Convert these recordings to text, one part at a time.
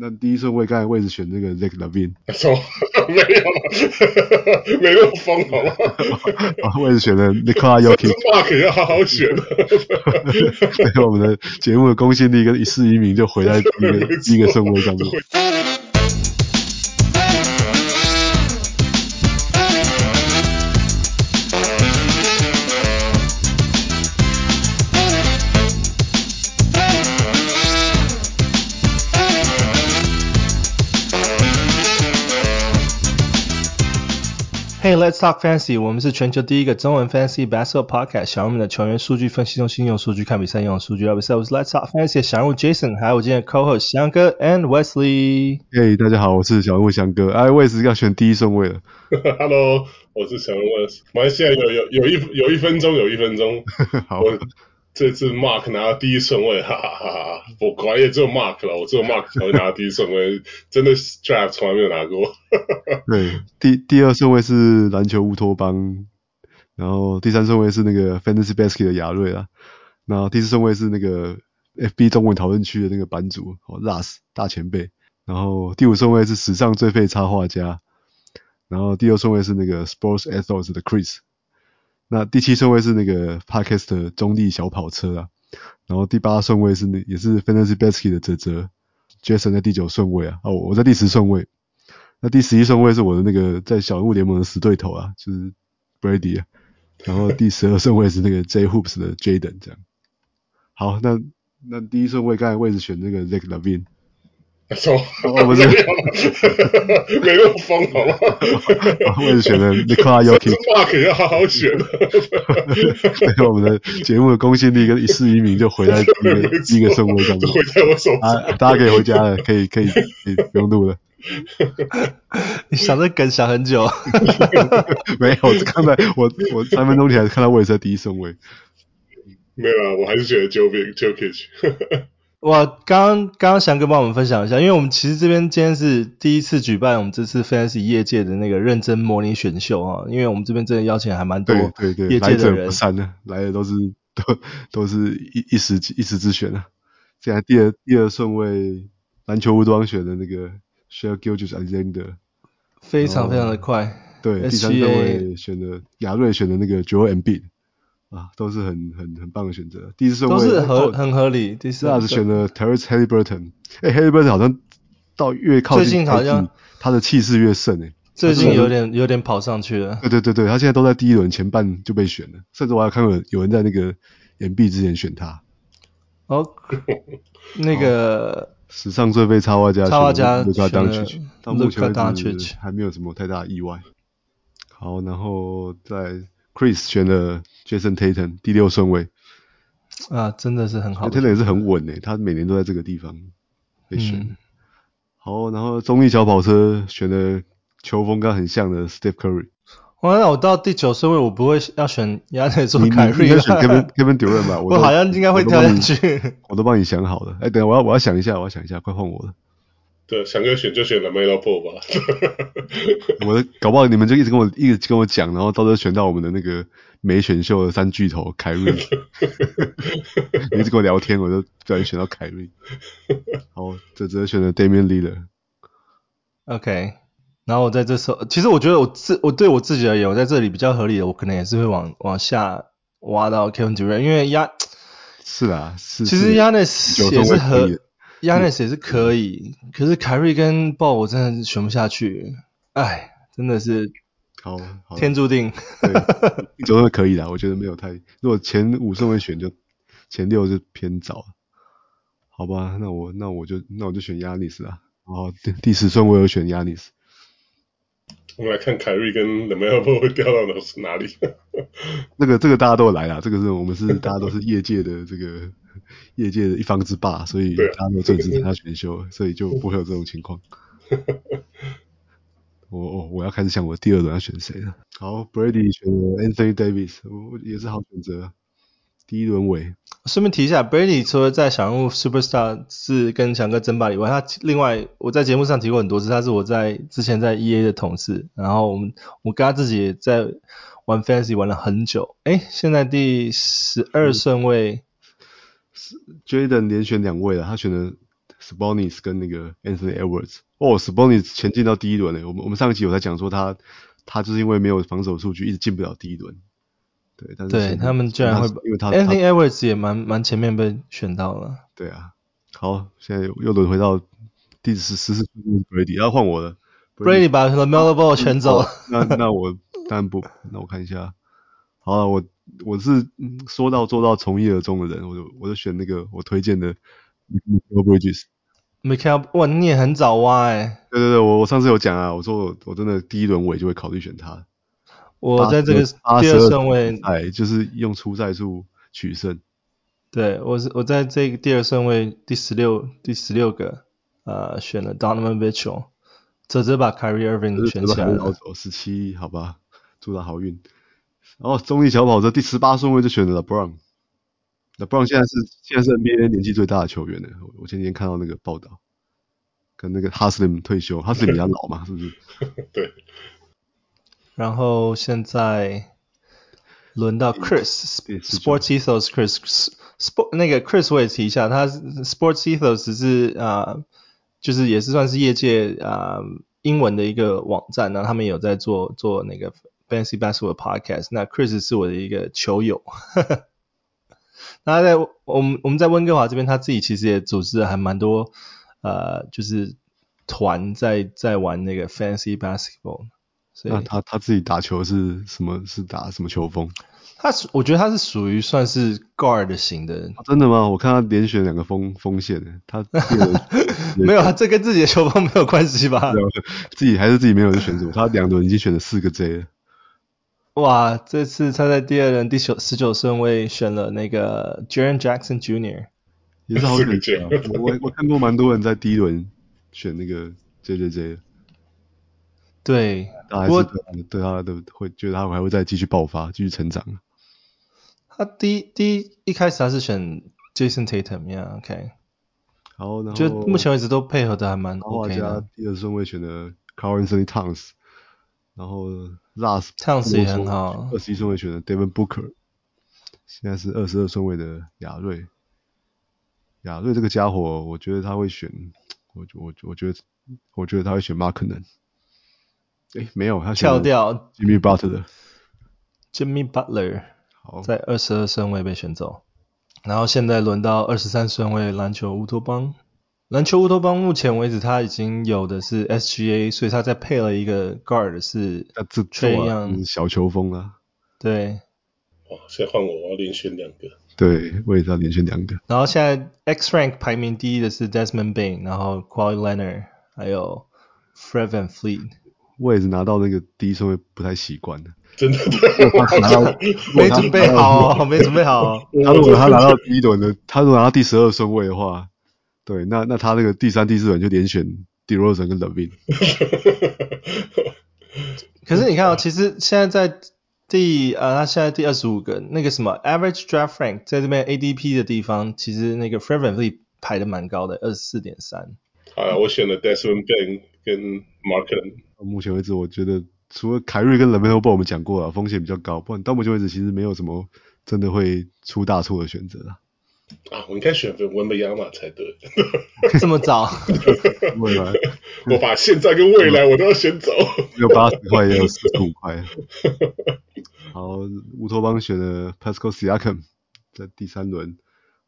那第一顺位刚才位置选那个 Zach Levine，错，没有，没那么疯好吗？啊，位置选的 Nikola Jokic。Mark 要好好选。对，我们的节目的公信力跟一世英名就回在一个 一个顺位上面。Hey, let's talk fantasy. 我们是全球第一个中文 fantasy basketball podcast。小人们的球员数据分析中心用数据看比赛，用数据聊比赛。我是 Let's talk fantasy 小人物 Jason，还有我今天的 co-host 翔哥 and Wesley。Hey，，大家好，我是小人物翔哥。哎，我也是要选第一顺位了。Hello，我是小人物。马来西亚有有有一有一分钟，有一分钟。好。这次 Mark 拿到第一顺位，哈哈哈哈！我果然也只有 Mark 了，我只有 Mark 才会拿到第一顺位，真的 Draft 从来没有拿过。对，第第二顺位是篮球乌托邦，然后第三顺位是那个 Fantasy Basket 的亚瑞啦，然后第四顺位是那个 FB 中文讨论区的那个版主哦 Russ 大前辈，然后第五顺位是史上最废插画家，然后第六顺位是那个 Sports Ethos 的 Chris。那第七顺位是那个 Podcast 的中立小跑车啊，然后第八顺位是那也是 Fantasy Basket 的泽泽，Jason 在第九顺位啊，哦我在第十顺位，那第十一顺位是我的那个在小人物联盟的死对头啊，就是 Brady 啊，然后第十二顺位是那个 J Hoops 的 Jaden 这样，好，那那第一顺位刚才位置选那个 Zach 错，我不是，没那么疯好吗？我也是选了 Nikola Jokic。Mark 要好好选。对，我们的节目的公信力跟一世英名就毁在第一个第一个顺位上面。毁在我手上。啊，大家可以回家了，可以可以可以不用录了。你想这梗想很久。没有，我刚才我我三分钟前看到我也是在第一顺位。没有啊，我还是选了 Jokic Jokic。哇，刚刚刚刚翔哥帮我们分享一下，因为我们其实这边今天是第一次举办我们这次 Fantasy 业界的那个认真模拟选秀啊，因为我们这边真的邀请还蛮多对对对，业界的人，来者不善的，来的都是都都是一一时一时之选啊。现在第二第二顺位篮球乌托邦选的那个 Shai Gilgeous-Alexander，非常非常的快。对，第三顺位选的亚瑞选的那个 Joel Embiid。啊，都是很很很棒的选择。第四顺位都是合很合理。第四是选了 Terence Haliburton。哎，Haliburton 好像到越靠近最近好像他的气势越盛哎。最近有点有点跑上去了。对对对对，他现在都在第一轮前半就被选了，甚至我还看过有人在那个岩壁之前选他。哦，那个史上最被插画家，插画家卢卡当曲，到目前为止还没有什么太大意外。好，然后在。Chris 选了 Jason Tatum 第六顺位啊，真的是很好。Tatum 也是很稳诶，他每年都在这个地方被选。嗯、好，然后中立小跑车选了球风跟很像的 Steph Curry。哇，那我到第九顺位，我不会要选亚内做凯瑞，应该选 Kevin Kevin Durant 吧？我好像应该会跳下去。我都帮你想好了。哎，等下我要我要想一下，我要想一下，快换我了。对，翔哥选就选了 Melo Ball 吧。我的搞不好你们就一直跟我一直跟我讲，然后到时候选到我们的那个没选秀的三巨头凯瑞，你一直跟我聊天，我就不小心选到凯瑞。好，这只选了 Damian Lillard。OK，然后我在这时候，其实我觉得我自我对我自己而言，我在这里比较合理的，我可能也是会往往下挖到 Kevin Durant，因为压是啊，是其实 Giannis 也是合。Giannis 也是可以，嗯、可是凯瑞跟鲍我真的是选不下去，哎，真的是好，好天注定。对总是可以的，我觉得没有太，如果前五顺位选就前六就偏早，好吧？那我那我就那我就选 Giannis 啦，然后第第十顺位我选 Giannis。我们来看凯瑞跟 LaMelo Ball 会掉到哪里？那个这个大家都有来啦，这个是我们是大家都是业界的这个。业界的一方之霸，所以大家都正式他选秀，所以就不会有这种情况。我我我要开始想我第二轮要选谁了。好，Brady 选了 Anthony Davis，我也是好选择。第一轮尾。顺便提一下，Brady 除了在小人物 Superstar 是跟强哥争霸以外，他另外我在节目上提过很多次，他是我在之前在 EA 的同事，然后我们我跟他自己也在玩 Fantasy 玩了很久。诶，现在第十二顺位。Jaden 连选两位了，他选了 Sabonis 跟那个 Anthony Edwards。哦，Sabonis 前进到第一轮了。我们我们上一集有在讲说他他就是因为没有防守数据，一直进不了第一轮。对，但是对他们居然会因为他 Anthony Edwards 也蛮蛮前面被选到了。对啊，好，现在又轮回到第十十四顺位 Brady，要换我了。Brady 把 LaMelo Ball 全走了。那那我当然不，那我看一下。好了，我我是说到做到，从一而终的人，我就我就选那个我推荐的 Bridges。Mikal，哇，你也很早挖哎、欸。对对对，我我上次有讲啊，我说我我真的第一轮我也就会考虑选他。我在这个第二顺位，哎，就是用出赛数取胜。对，我是我在这个第二顺位第十六第十六个，呃，选了 Donovan Mitchell，泽泽把 Kyrie Irving 选起来了。十七，好吧，祝他好运。然后中立小跑车第十八顺位就选择了 LeBron。LeBron 现在是现在是 NBA 年纪最大的球员呢。我前几天看到那个报道，跟那个 Haslem 退休，Haslem 比较老嘛，是不是？对。然后现在轮到 Chris，Sports Ethos Chris，Sport 那个 Chris 我也提一下，他 Sports Ethos 是啊、呃，就是也是算是业界啊、呃、英文的一个网站，然后他们有在做做那个 Fantasy Basketball Podcast。那 Chris 是我的一个球友，那在我们我们在温哥华这边，他自己其实也组织了还蛮多呃，就是团在在玩那个 Fantasy Basketball。那他他自己打球是什么？是打什么球风？他是我觉得他是属于算是 guard 型的、啊。真的吗？我看他连选两个锋锋线，他 没有，他这跟自己的球风没有关系吧？自己还是自己没有就选什么？他两轮已经选了四个 J 了。哇，这次他在第二轮第九十九顺位选了那个 Jaren Jackson Jr.，也是好几届啊。我我看过蛮多人在第一轮选那个 J J J。对，他还是对他，对他的会觉得他还会再继续爆发，继续成长。他第一第一一开始他是选 Jason Tatum，yeah，OK。好，然后就目前为止都配合的还蛮 OK 的。加第二顺位选的 Karl-Anthony Towns，然后 Last Towns 也很好。二十一顺位选的 Devin Booker，现在是二十二顺位的亚瑞。亚瑞这个家伙，我觉得他会选，我我我觉得我觉得他会选 Markkanen。诶，没有，他跳掉 Jimmy Butler。Jimmy Butler 好，在二十二顺位被选走，然后现在轮到二十三顺位篮球乌托邦。篮球乌托邦目前为止他已经有的是 SGA，所以他再配了一个 guard 是这样小球风啊。对。哇，现在换我，我要连选两个。对，我也是要连选两个。然后现在 X Rank 排名第一的是 Desmond Bane，然后 Kawhi Leonard，还有 Fred Van Fleet。我也是拿到那个第一顺位不太习惯的，真的，拿到没准备好，没准备好。他如果他拿到第一轮的，他如果拿到第十二顺位的话，对，那那他那个第三、第四轮就连选 DeRozan 跟 LaVine。可是你看啊、哦，其实现在在第呃，他现在第二十五个那个什么 Average Draft Rank 在这边 ADP 的地方，其实那个 Fred VanVleet 排的蛮高的，二十四点三。好啊，我选了 Desmond Bane 跟 Markkanen。目前为止，我觉得除了凯瑞跟 LaMelo Ball 我们讲过了，风险比较高，不然到目前为止其实没有什么真的会出大错的选择了。啊，我应该选文本亚马才对。这么早？未来，我把现在跟未来我都要选走。有八十块，也有四十五块。好，乌托邦选了 Pascal Siakam 在第三轮。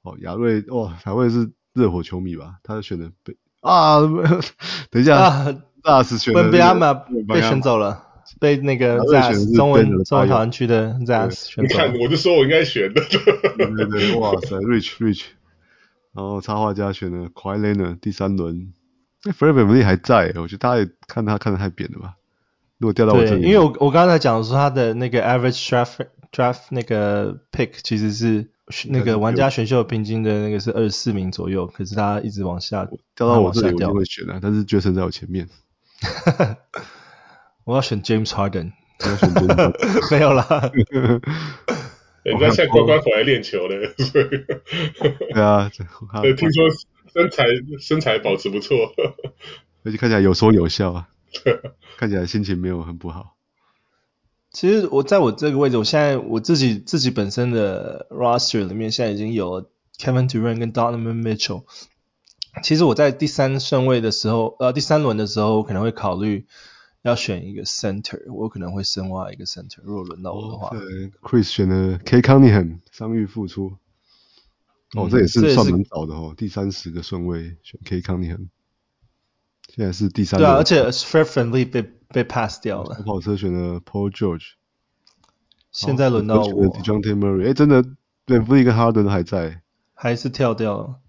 哦，亚瑞，哇，亚瑞是热火球迷吧？他选的被啊，等一下。啊那是选文贝亚马被选走了，被那个 Zaz 中文中文讨论区的走。你看，我就说我应该选的。对对对，哇塞，Rich Rich，然后插画家选了 Kawhi Leonard 第三轮。那，Fred VanVleet 还在，我觉得大家也看他看得太扁了吧？如果掉到我这里，因为我我刚才讲说他的那个 Average Draft Draft 那个 Pick 其实是那个玩家选秀平均的那个是二十四名左右，可是他一直往下掉到我这里，我就会选啊，但是 Jason 在我前面。我要选 James Harden，没有啦。人家现在乖乖回来练球了，对啊，对，听说身材身材保持不错，而且看起来有说有笑啊，看起来心情没有很不好。其实我在我这个位置，我现在我自己自己本身的 roster 里面，现在已经有 Kevin Durant 跟 Donovan Mitchell。其实我在第三顺位的时候，呃，第三轮的时候，我可能会考虑要选一个 center，我可能会深挖一个 center，如果轮到我的话。对，Chris 选了 Cade Cunningham，伤愈复出。哦，这也是算蛮早的哦，第三十个顺位选 Cade Cunningham，现在是第三。对啊，而且 Fred VanVleet 被被 pass 掉了。小跑车选了 Paul George，现在轮到我。Dejounte Murray，哎，真的 VanVleet 跟 Harden 都还在，还是跳掉了。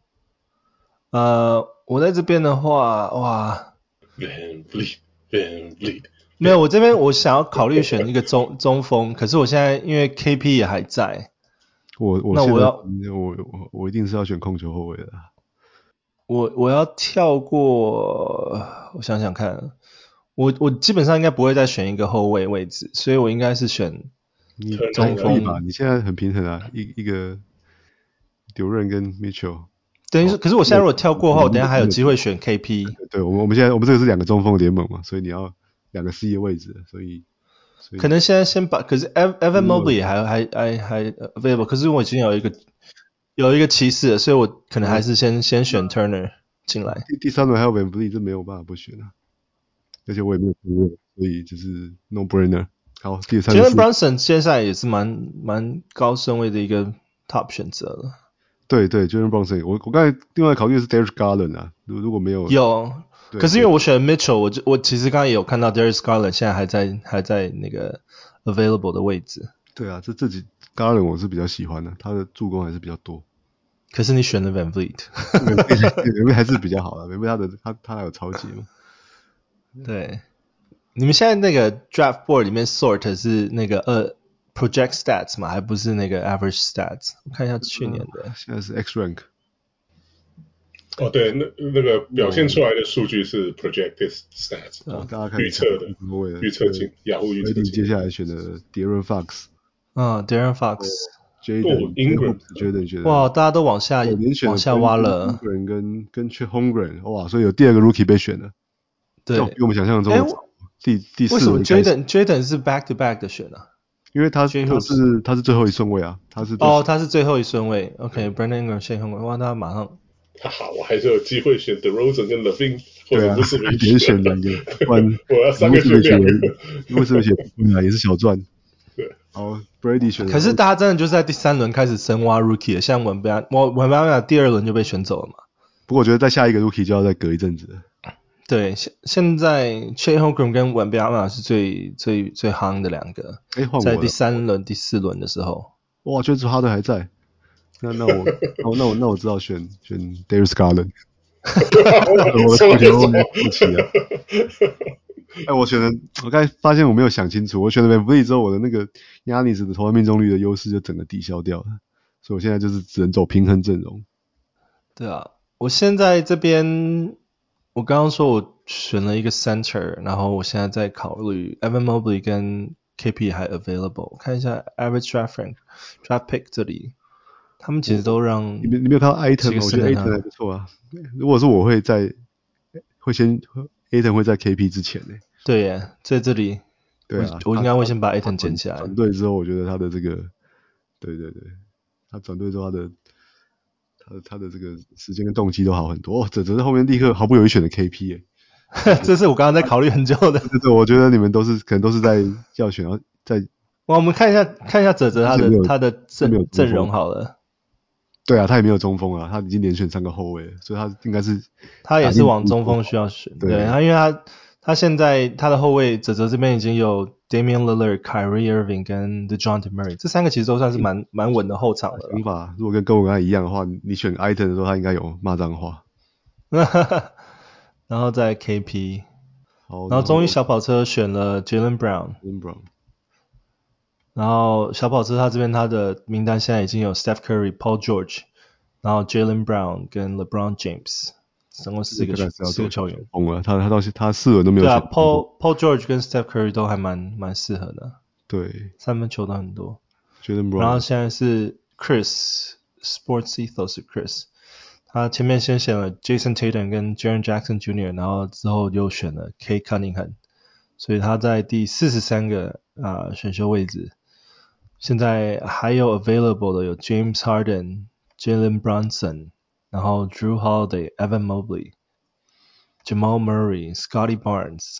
呃，我在这边的话，哇，VanVleet，VanVleet，没有，我这边我想要考虑选一个中中锋，可是我现在因为 KP 也还在。我我那我要我我我一定是要选控球后卫的。我我要跳过，我想想看，我我基本上应该不会再选一个后卫位置，所以我应该是选中锋吧。你现在很平衡啊，一一个 Duren 跟 Mitchell。等于是，可是我现在如果跳过的话，我等下还有机会选 KP。对，我们我们现在我们这个是两个中锋联盟嘛，所以你要两个 C 的位置，所以。可能现在先把，可是 Evan Mobley 还还还还 available，可是我已经有一个有一个骑士了，所以我可能还是先先选 Turner 进来。第第三轮还有 VanVleet，这没有办法不选啊，而且我也没有经验，所以就是 no brainer。好，第三。Jalen Brunson 现在也是蛮蛮高顺位的一个 top 选择了。对对，Jalen Brunson，我我刚才另外考虑的是 Darius Garland 啊，如如果没有有。可是因为我选 Mitchell，我就我其实刚刚也有看到 Darius Garland 现在还在还在那个 available 的位置。对啊，这这几 Garland 我是比较喜欢的，他的助攻还是比较多。可是你选了 VanVleet，VanVleet 还是比较好的，VanVleet 他的他他还有超级嘛。对，你们现在那个 draft board 里面 sort 是那个呃 project stats 嘛，还不是那个 average stats？我看一下去年的，嗯、现在是 X rank。哦，对，那那个表现出来的数据是 projected stats，哦，大家看预测的，预测进雅虎预测进。接下来选的 De'Aaron Fox，嗯，De'Aaron Fox，Jaden Ingram，Jaden 觉得哇，大家都往下往下挖了，Ingram 跟跟 Chet Holmgren，哇，所以有第二个 Rookie 被选了，对，比我们想象中第第四。为什么 Jaden Jaden 是 back to back 的选啊？因为他他是他是最后一顺位啊，他是哦，他是最后一顺位，OK，Brandon Ingram，Chet Holmgren，哇，他马上。哈哈，我还是有机会选 DeRozan 跟 Levine，或者不是没选两个，不然 我要三个选两个，为什么选啊？也是小赚。对，好，Brady 选。可是大家真的就是在第三轮开始深挖 Rookie 了，像文班，我文班第二轮就被选走了嘛。不过我觉得在下一个 Rookie 就要再隔一阵子了。对，现现在 Chet Holmgren 跟文班是最最最夯的两个。哎，换我在第三轮、第四轮的时候，哇，确实哈登还在。那那我哦那我那我知道选选 Darius Garland，我我觉得我不起啊。哎，我选的我刚才发现我没有想清楚，我选了 VanVleet 之后，我的那个 Giannis 的投篮命中率的优势就整个抵消掉了，所以我现在就是只能走平衡阵容。对啊，我现在这边我刚刚说我选了一个 center，然后我现在在考虑 Evan Mobley 跟 KP 还 available，看一下 average draft rank draft pick 这里。他们其实都让你没你没有看到吗？我觉得 Ayton 还不错啊。如果是我会在会先 Ayton 会在 KP 之前呢。对耶，在这里。对啊，我应该会先把 Ayton 捡起来。转队之后，我觉得他的这个，对对对，他转队之后他的他的他的这个时间跟动机都好很多。哦，这这是后面立刻毫不犹豫选的 KP 耶。这是我刚刚在考虑很久的。对对，我觉得你们都是可能都是在要选，然后在。哇，我们看一下看一下泽泽他的他的阵阵容好了。对啊，他也没有中锋啊，他已经连选三个后卫，所以他应该是他也是往中锋需要选。对，他因为他他现在他的后卫泽泽这边已经有 Damian Lillard、Kyrie Irving 跟 Dejounte Murray，这三个其实都算是蛮蛮稳的后场了。想法如果跟跟我刚才一样的话，你选 Ayton 的时候，他应该有骂脏话。然后再 KP，然后终于小跑车选了 Jaylen Brown。然后小跑车他这边他的名单现在已经有 Steph Curry、Paul George，然后 Jaylen Brown 跟 LeBron James，总共四个四个球员。疯了，他他到他四轮都没有。对啊，Paul Paul George 跟 Steph Curry 都还蛮蛮适合的。对，三分球都很多。Jaylen Brown。然后现在是 Chris Sports Ethos Chris，他前面先选了 Jason Tatum 跟 Jaren Jackson Jr.，然后之后又选了 Cade Cunningham，所以他在第四十三个啊、呃、选秀位置。现在还有 available 的有 James Harden、Jalen Brunson、然后 Drew Holiday、Evan Mobley、Jamal Murray、Scotty Barnes、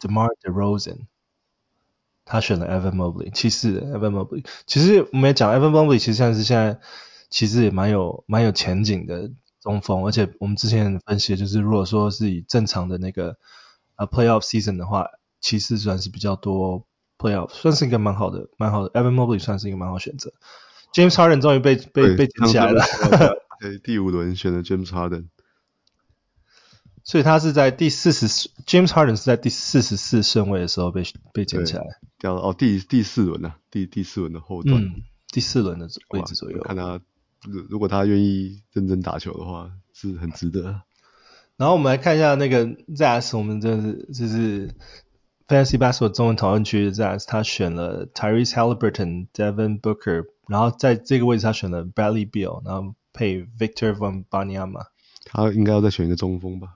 DeMar DeRozan，他选了 Evan Mobley，骑士 Evan Mobley。其实我们也讲 Evan Mobley，其实像是现在其实也蛮有蛮有前景的中锋，而且我们之前分析的就是，如果说是以正常的那个呃 Playoff Season 的话，骑士算是比较多 Playoff，算是一个蛮好的蛮好的 Evan Mobley 算是一个蛮好选择。James Harden 终于被被被捡起来了。对，第五轮选了 James Harden，所以他是在第四十四，James Harden 是在第四十四顺位的时候被被捡起来，掉了哦，第第四轮啊，第第四轮的后段，嗯，第四轮的位置左右。看他，如果他愿意认真打球的话，是很值得。然后我们来看一下那个 Zas，我们这是就是 Fantasy Basketball 中文讨论区的 Zas，他选了 Tyrese Halliburton、Devin Booker，然后在这个位置他选了 Bradley Beal，然后。配 Victor Von Banyama 他应该要再选一个中锋吧。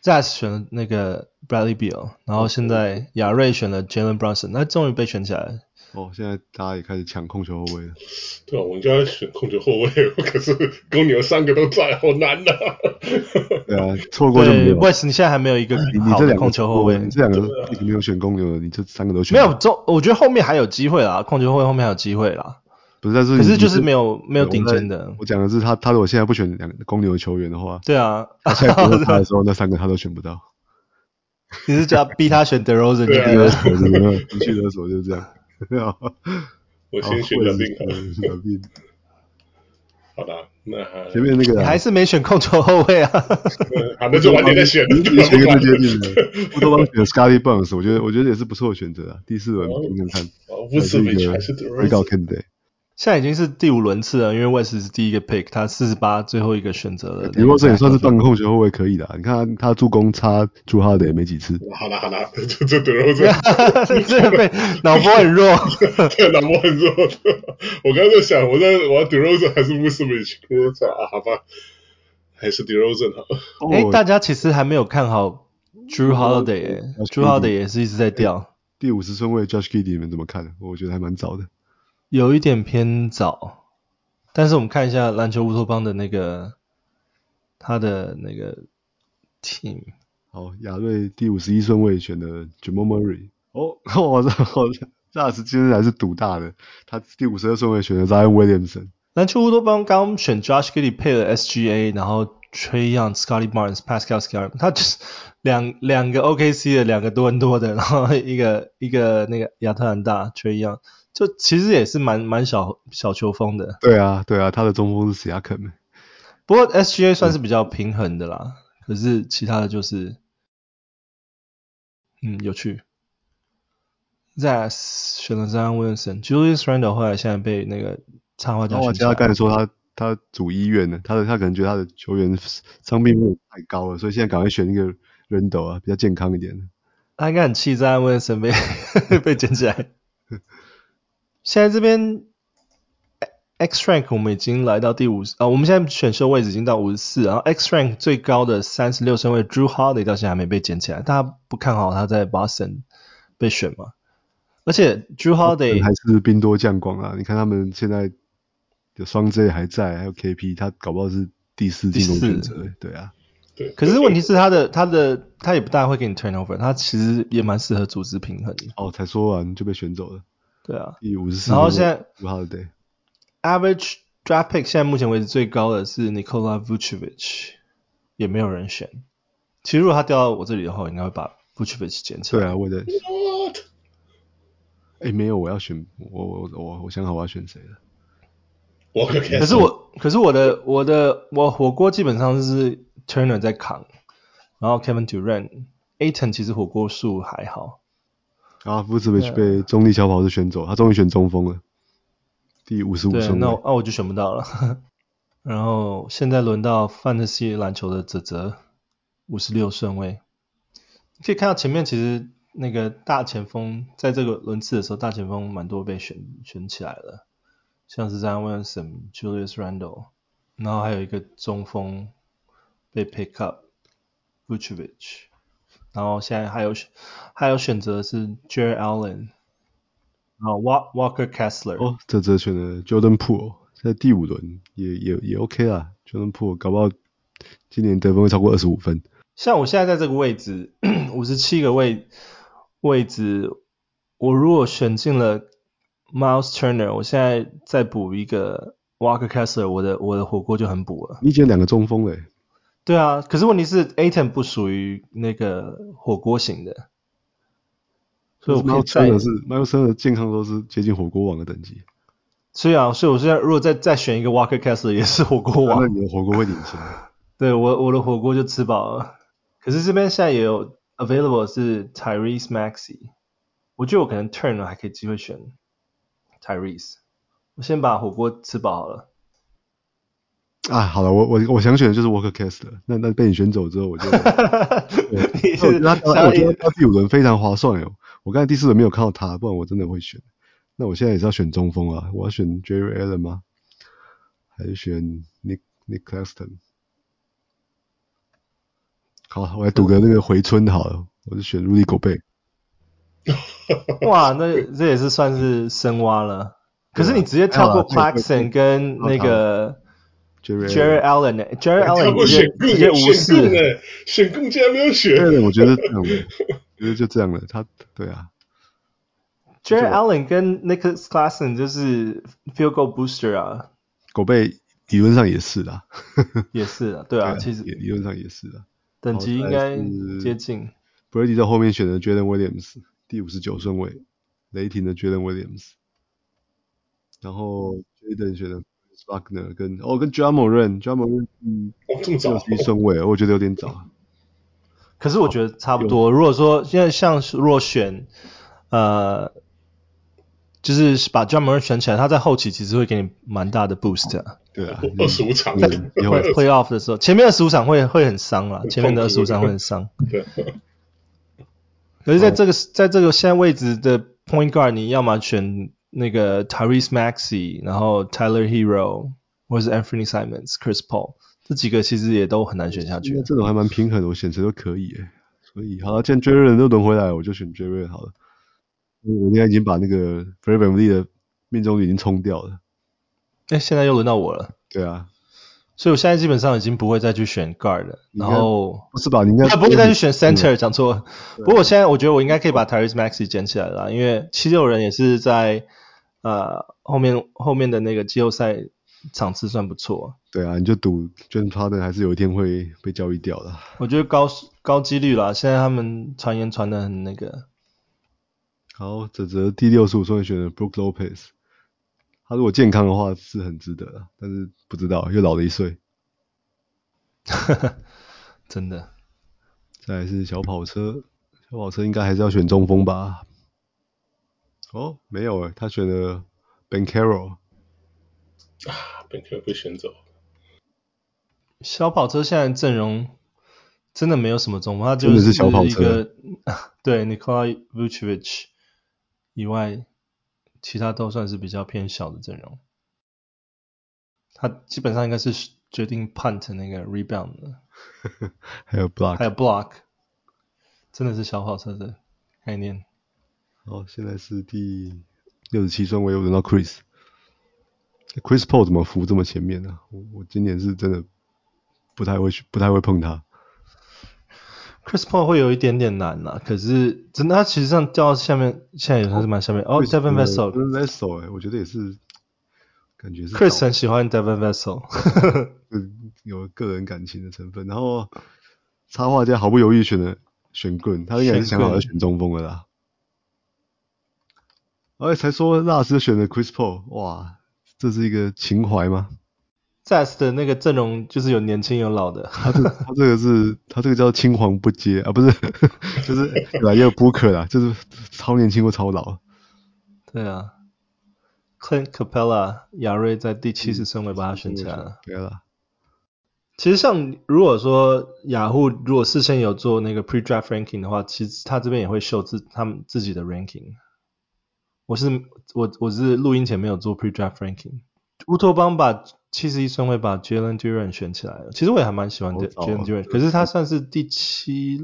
再选了那个 Bradley Beal，然后现在亚瑞选了 Jalen Brunson，那终于被选起来了。哦，现在大家也开始抢控球后卫了。对啊，我应该选控球后卫，可是公牛三个都在，好难呐、啊。对啊，错过就没有。Wes，你现在还没有一个好的控球后卫，你这两个一直没有选公牛的，你这三个都选。没有中，我觉得后面还有机会啦，控球后卫后面还有机会啦。不是，但是可是就是没有没有顶尖的。我讲的是他，他如果现在不选两个公牛的球员的话，对啊，他现在选他的时候，那三个他都选不到。你是叫逼他选 DeRozan？对啊，你去勒索就是这样。我先选两兵，两兵。好的，那前面那个你还是没选控球后卫啊？好，那就晚点再选。你选一个最接近的，乌托邦选 Scotty Barnes，我觉得我觉得也是不错的选择啊。第四轮听听看。不是比还是 DeRozan？现在已经是第五轮次了，因为 West 是第一个 pick，他四十八最后一个选择了。不过这也算是半个控球后卫可以的，你看他助攻差 Jrue Holiday 也没几次。好了好了，这这 DeRozan 这被脑波很弱，对脑波很弱。我刚刚在想，我在我 DeRozan 还是操啊，好吧，还是 DeRozan 好。哎、欸，大家其实还没有看好 Jrue Holiday，Jrue Holiday 也是一直在掉。第五十顺位 Josh Giddey 你们怎么看？我觉得还蛮早的。有一点偏早，但是我们看一下篮球乌托邦的那个他的那个 team。好，亚瑞第五十一顺位选的 Jamal Murray。哦，我操，这次今天还是赌大的。他第五十二顺位选的 Zion Williamson。篮球乌托邦刚选 Josh Giddey 配了 SGA，然后 Trae Young、Scotty Barnes、Pascal Siakam，他就是两两个 OKC 的，两个多伦多的，然后一个一个那个亚特兰大 Trae Young。就其实也是蛮蛮小小球风的。对啊，对啊，他的中锋是 Siakam。不过 SGA 算是比较平衡的啦，嗯、可是其他的就是，嗯，有趣。Zas 选了 Zion Williamson，Julius Randle 后来现在被那个插画家选。他刚才说他他主医院呢，他的他可能觉得他的球员伤病率太高了，所以现在赶快选一个 Randle 啊，比较健康一点的。他应该很气 Zion Williamson 被 被捡起来。现在这边 X rank 我们已经来到第五十啊，我们现在选秀位置已经到五十四，然后 X rank 最高的三十六顺位 Drew Holiday 到现在还没被捡起来，大家不看好他在 Boston 被选吗？而且 Drew Holiday 还是兵多将广啊，你看他们现在有双 J 还在，还有 KP，他搞不好是第四进攻选择，对啊，对。可是问题是他的他的他也不大会给你 turnover，他其实也蛮适合组织平衡的。哦，才说完就被选走了。对啊，第五十四。然后现在，Holiday average draft pick 现在目前为止最高的是 Nikola Vucevic，也没有人选。其实如果他掉到我这里的话，我应该会把 Vucevic 捡起来。对啊，我的。What？哎，没有，我要选我我我我想好我要选谁了。我可可是我可是我的我的我火锅基本上是 Turner 在扛，然后 Kevin Durant，Ayton 其实火锅数还好。啊，Vucevic 被中立小跑士选走，他终于选中锋了，第五十五顺位。那我那我就选不到了。然后现在轮到 Fantasy 篮球的泽泽，五十六顺位。你可以看到前面其实那个大前锋在这个轮次的时候，大前锋蛮多被选选起来了，像是 Zion Williamson、Julius Randle，然后还有一个中锋被 pick up，Vucevic。然后现在还有还有选择是 Jarrett Allen，然后 Walker Kessler。哦，这这选了 Jordan Poole，在第五轮也也也 OK 啦。Jordan Poole 搞不好今年得分会超过二十五分。像我现在在这个位置，五十七个位位置，我如果选进了 Miles Turner，我现在再补一个 Walker Kessler，我的我的火锅就很补了。你捡两个中锋嘞？对啊，可是问题是 Ayton 不属于那个火锅型的，所以我可以再。Miles Turner 的健康都是接近火锅王的等级。所以啊，所以我现在如果再再选一个 Walker Kessler，也是火锅王。那你的火锅会领先。对我我的火锅就吃饱了。可是这边现在也有 available 是 Tyrese Maxey，我觉得我可能 turn 了还可以机会选 Tyrese。我先把火锅吃饱好了。啊，好了，我我我想选的就是 Walker Kessler，那那被你选走之后，我就，你是他我觉得他第五轮非常划算哟。我刚才第四轮没有看到他，不然我真的会选。那我现在也是要选中锋啊，我要选 Jarrett Allen 吗？还是选 Nick Nick Claxton？好，我来赌个那个回春好了，我就选 Rudy Gobert。哇，那这也是算是深挖了。可是你直接跳过 Claxton 跟那个 Jarrett Allen，Jarrett Allen 直接直接无视。选攻竟然没有选。我觉得这样，我觉得就这样了。他对啊，Jarrett Allen 跟 Nick Claxton 就是 Field Goal Booster 啊。Gobert 理论上也是啦。也是啊，对啊，其实理论上也是啊。等级应该接近。Brady 在后面选的 Jalen Williams，第五十九顺位，雷霆的 Jalen Williams。然后 Jaden 选的 Wagner 跟哦跟 Ja Morant，Ja Morant 嗯，哦这么早，第一顺位，我觉得有点早。可是我觉得差不多。如果说现在像如果选呃。就是把 Ja Morant 选起来，他在后期其实会给你蛮大的 boost。对啊，二十五场会 会 off 的时候，前面二十五场会会很伤啦，前面的二十五场会很伤。对。可是在这个在这个现在位置的 point guard，你要么选那个 Tyrese Maxey，然后 Tyler Hero，或者是 Anthony Simons、Chris Paul，这几个其实也都很难选下去。这种还蛮平衡的，我选谁都可以诶。所以好了，既然 Jaren 都轮回来，我就选 Jaren 好了。我应该已经把那个 Fred VanVleet 的命中率已经冲掉了。哎，现在又轮到我了。对啊，所以我现在基本上已经不会再去选 guard 了。然后不是吧？你应该不会再去选 center，讲错。不过我现在我觉得我应该可以把 Tyrese Maxey 捡起来了，因为七六人也是在呃后面后面的那个季后赛场次算不错。对啊，你就赌 James Harden 还是有一天会被交易掉的。我觉得高高几率啦，现在他们传言传的很那个。好，泽泽第六十五顺位选的 Brook Lopez，他如果健康的话是很值得的，但是不知道又老了一岁。真的。再来是小跑车，小跑车应该还是要选中锋吧？哦，没有诶，他选了 Banchero。啊，Ben Caro 被选走。小跑车现在阵容真的没有什么中锋，他就是一个，真的是小跑车。对，Nikola Vucevic。以外，其他都算是比较偏小的阵容。他基本上应该是决定 punt 那个 rebound 的，还有 block，还有 block，真的是小跑车的概念。好，现在是第六十七顺位，又轮到 Chris。Chris Paul 怎么浮这么前面呢、啊？我我今年是真的不太会去不太会碰他。Chris Paul 会有一点点难呐，可是真的他其实上掉到下面，现在也算是蛮下面。哦，Devin Vassell，Devin Vassell，哎，我觉得也是，感觉是。Chris 很喜欢 Devin Vassell，有个人感情的成分。然后插画家毫不犹豫选了选棍，他应该是想好要选中锋的啦。而且才说纳斯选的 Chris Paul，哇，这是一个情怀吗？Jazz 的那个阵容就是有年轻有老的，他这他这个是他这个叫青黄不接啊，不是，就是对吧？也有 Booker 啦，就是超年轻或超老。对啊，Clint Capela 亚瑞在第七十顺位把他选起来了。对了，其实像如果说雅虎如果事先有做那个 Pre-Draft Ranking 的话，其实他这边也会秀自他们自己的 Ranking。我是我我是录音前没有做 Pre-Draft Ranking。乌托邦把七十一顺位把 Jalen Duren 选起来了，其实我也还蛮喜欢的 Jalen Duren，可是他算是第七，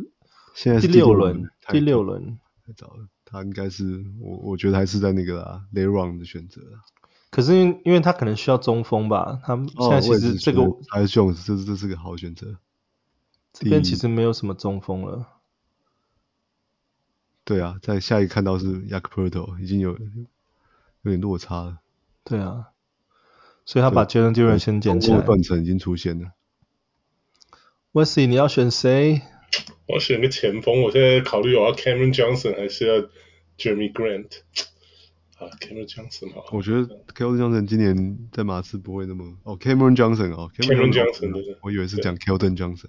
现在是第六轮，第六轮太早了，他应该是我我觉得还是在那个啦 Late Round 的选择。可是因为因为他可能需要中锋吧，他现在其实这个还是 Jones，这是这是个好选择。这边其实没有什么中锋了。对啊，在下一个看到是 Poeltl 已经有有点落差了。对啊，所以他把 Jalen Duren 先捡起来。断层已经出现了。Wesley，你要选谁？我要选个前锋。我现在考虑我要 Cameron Johnson 还是要 Jeremy Grant。啊，Cameron Johnson 好。我觉得 Keldon Johnson 今年在马刺不会那么哦，Cameron Johnson 哦，Cameron Johnson 对对。我以为是讲 Keldon Johnson。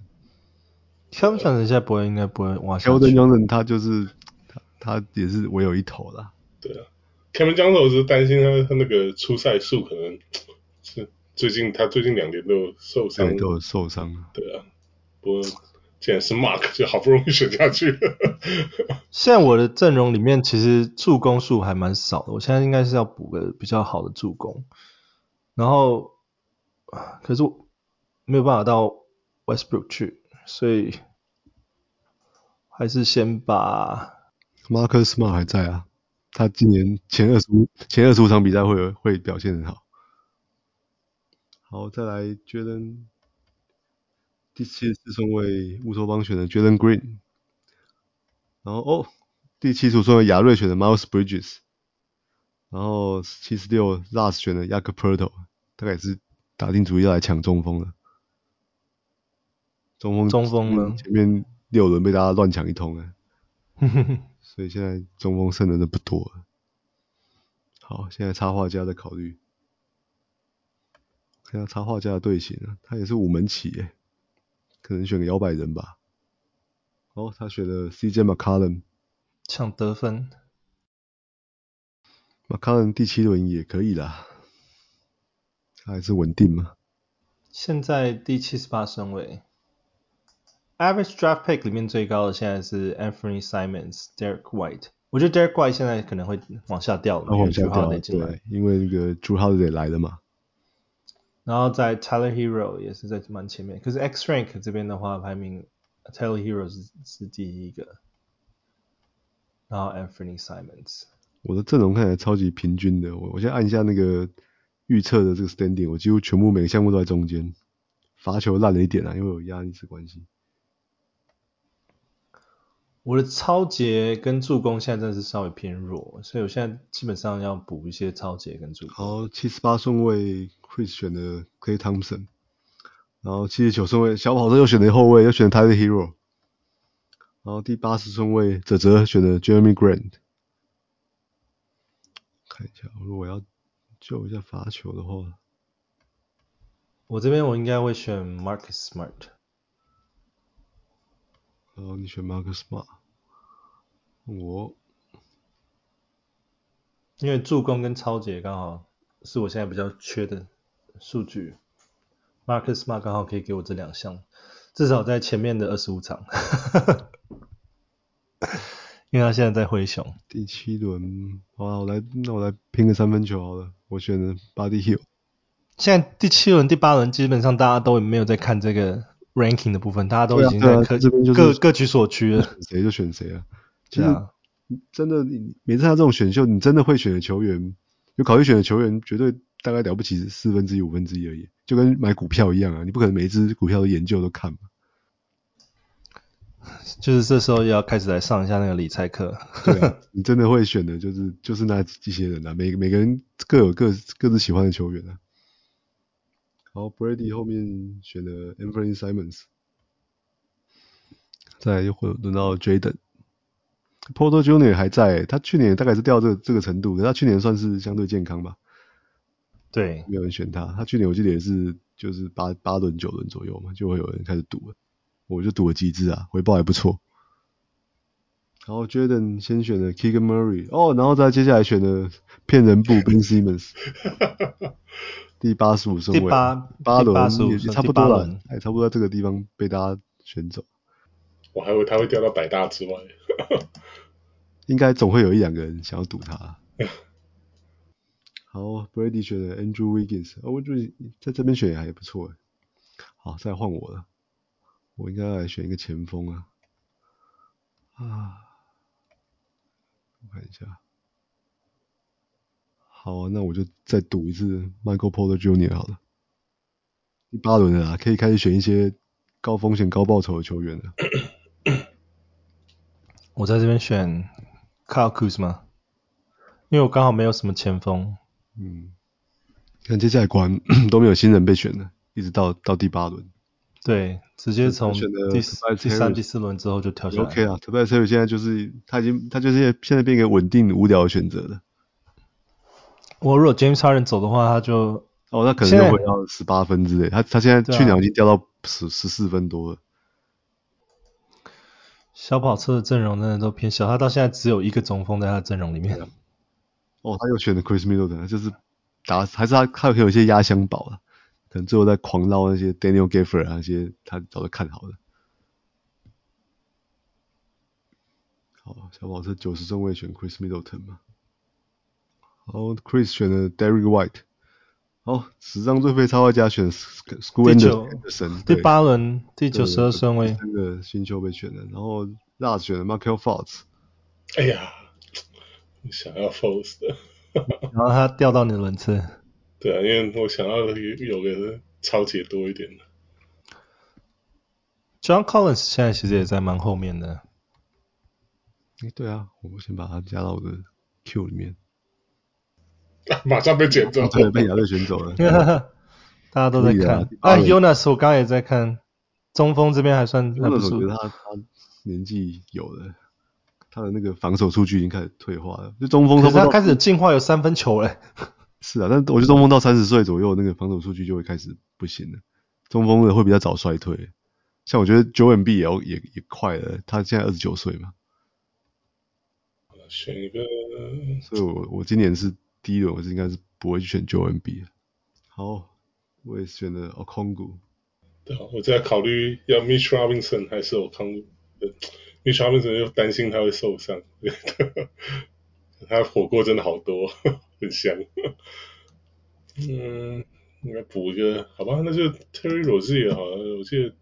Keldon Johnson 现在不会，应该不会 Keldon Johnson 他就是。他也是唯有一头啦。对啊，Cameron Johnson 我是担心他他那个出赛数可能是最近他最近两年都有受伤，都有受伤。对啊，不过既然是 Mark，就好不容易选下去了。现在我的阵容里面其实助攻数还蛮少的，我现在应该是要补个比较好的助攻。然后，可是我没有办法到 Westbrook 去，所以还是先把。Marcus Smart 还在啊，他今年前二十五前二十五场比赛会会表现很好。好，再来 Jalen 第七十四顺位乌托邦选的 Jalen Green，然后哦第七十五顺位亚瑞选的 Miles Bridges，然后七十六 Last 选的 Jakob Poeltl，大概也是打定主意要来抢中锋了。中锋中锋呢？前面六轮被大家乱抢一通了。所以现在中锋剩的都不多了。好，现在插画家在考虑，看下插画家的队形啊，他也是五门起诶，可能选个摇摆人吧。哦，他选了 CJ McCollum，抢得分。McCollum 第七轮也可以啦，他还是稳定嘛。现在第七十八顺位。Average draft pick 里面最高的现在是 Anthony Simons、Derek White。我觉得 Derek White 现在可能会往下掉了，往下掉，对，因为那个 Jrue Holiday 来了嘛。然后在 Tyler Herro 也是在蛮前面，可是 X Rank 这边的话排名 Tyler Herro 是是第一个，然后 Anthony Simons。我的阵容看起来超级平均的，我我先按一下那个预测的这个 standing，我几乎全部每个项目都在中间，罚球烂了一点啊，因为有压力是关系。我的超节跟助攻现在真的是稍微偏弱，所以我现在基本上要补一些超节跟助攻。好，七十八顺位 Chris 选的 Klay Thompson，然后七十九顺位小跑车又选的后卫，又选的 Tyler Herro，然后第八十顺位泽泽选的 Jeremy Grant。看一下，如果要救一下罚球的话，我这边我应该会选 Marcus Smart。然后你选 Marcus Smart，我因为助攻跟超解刚好是我现在比较缺的数据，Marcus Smart 刚好可以给我这两项，至少在前面的二十五场，因为他现在在灰熊。第七轮，好啊，我来，那我来拼个三分球好了，我选的 Buddy Hield。现在第七轮、第八轮基本上大家都没有在看这个。ranking 的部分，大家都已经在各、啊啊、各各取所需了，谁就选谁啊。其实真的，你每次他这种选秀，你真的会选的球员，有考虑选的球员，绝对大概了不起四分之一、五分之一而已，就跟买股票一样啊，你不可能每一支股票都研究都看嘛。就是这时候要开始来上一下那个理财课。对啊，你真的会选的，就是就是那一些人啊，每每个人各有各各自喜欢的球员啊。然后 Brady 后面选了 Anthony Simons，再来又会轮到 Jaden，Porter Junior 还在，他去年大概是掉这个这个程度，可是他去年算是相对健康吧。对，没有人选他，他去年我记得也是就是八八轮九轮左右嘛，就会有人开始赌了，我就赌了几支啊，回报还不错。然后 Jaden 先选了 Keegan Murray，哦，然后再接下来选了骗人部 Ben Simmons。第八十五顺位，第八八轮也差不多了，哎，差不多在这个地方被大家选走。我还以为他会掉到百大之外，应该总会有一两个人想要赌他。好，Brady 选的 Andrew Wiggins，哦，我觉得在这边选也还不错。好，再换我了，我应该来选一个前锋啊。啊，我看一下。好啊，那我就再赌一次 Michael Porter Jr. 好了。第八轮了啊，可以开始选一些高风险高报酬的球员了。我在这边选 Kyle Kuzma，因为我刚好没有什么前锋。嗯，看接下来果然 都没有新人被选了，一直到到第八轮。对，直接从第第三、第四轮之后就跳下来。OK 啊，Tobias 现在就是他已经他就是现在变一个稳定无聊的选择了。我如果 James Harden 走的话，他就。哦，那可能就会到十八分之类。他他现在去年已经掉到十十四分多了。小跑车的阵容真的都偏小，他到现在只有一个中锋在他的阵容里面。哦，他又选了 Chris Middleton，就是打还是他他有一些压箱宝了，可能最后在狂捞那些 Daniel Gafford 那些他早就看好了。好，小跑车九十中位选 Chris Middleton 嘛。然后 Chris 选了 Derrick White。哦，史上最废插画家选 Scoot Henderson，第八轮第九十二顺位，三个新秀被选的，然后 Lars 选了 Markelle Fultz。哎呀，想要 Fultz 的，然后他掉到你的轮次。对啊，因为我想要有有个超级多一点的。John Collins 现在其实也在蛮后面的。哎，对啊，我先把他加到我的 Q 里面。马上被捡走，对，被亚队选走了。大家都在看。啊，Jonas，我刚刚也在看，中锋这边还算还不错。我觉得他他年纪有了，他的那个防守数据已经开始退化了。就中锋，可是他开始进化有三分球嘞。是啊，但我觉得中锋到三十岁左右，那个防守数据就会开始不行了。中锋的会比较早衰退。像我觉得 Joel Embiid 也要也也快了，他现在二十九岁嘛。选一个，所以我我今年是。第一轮我是应该是不会去选 Joel Embiid。好，我也选了 Okongwu。对，我在考虑要 Mitch Robinson 还是 Okongwu。Mitch Robinson 又担心他会受伤，他火锅真的好多，很香。嗯，应该补一个，好吧，那就 Terry Rozier 好了，我记得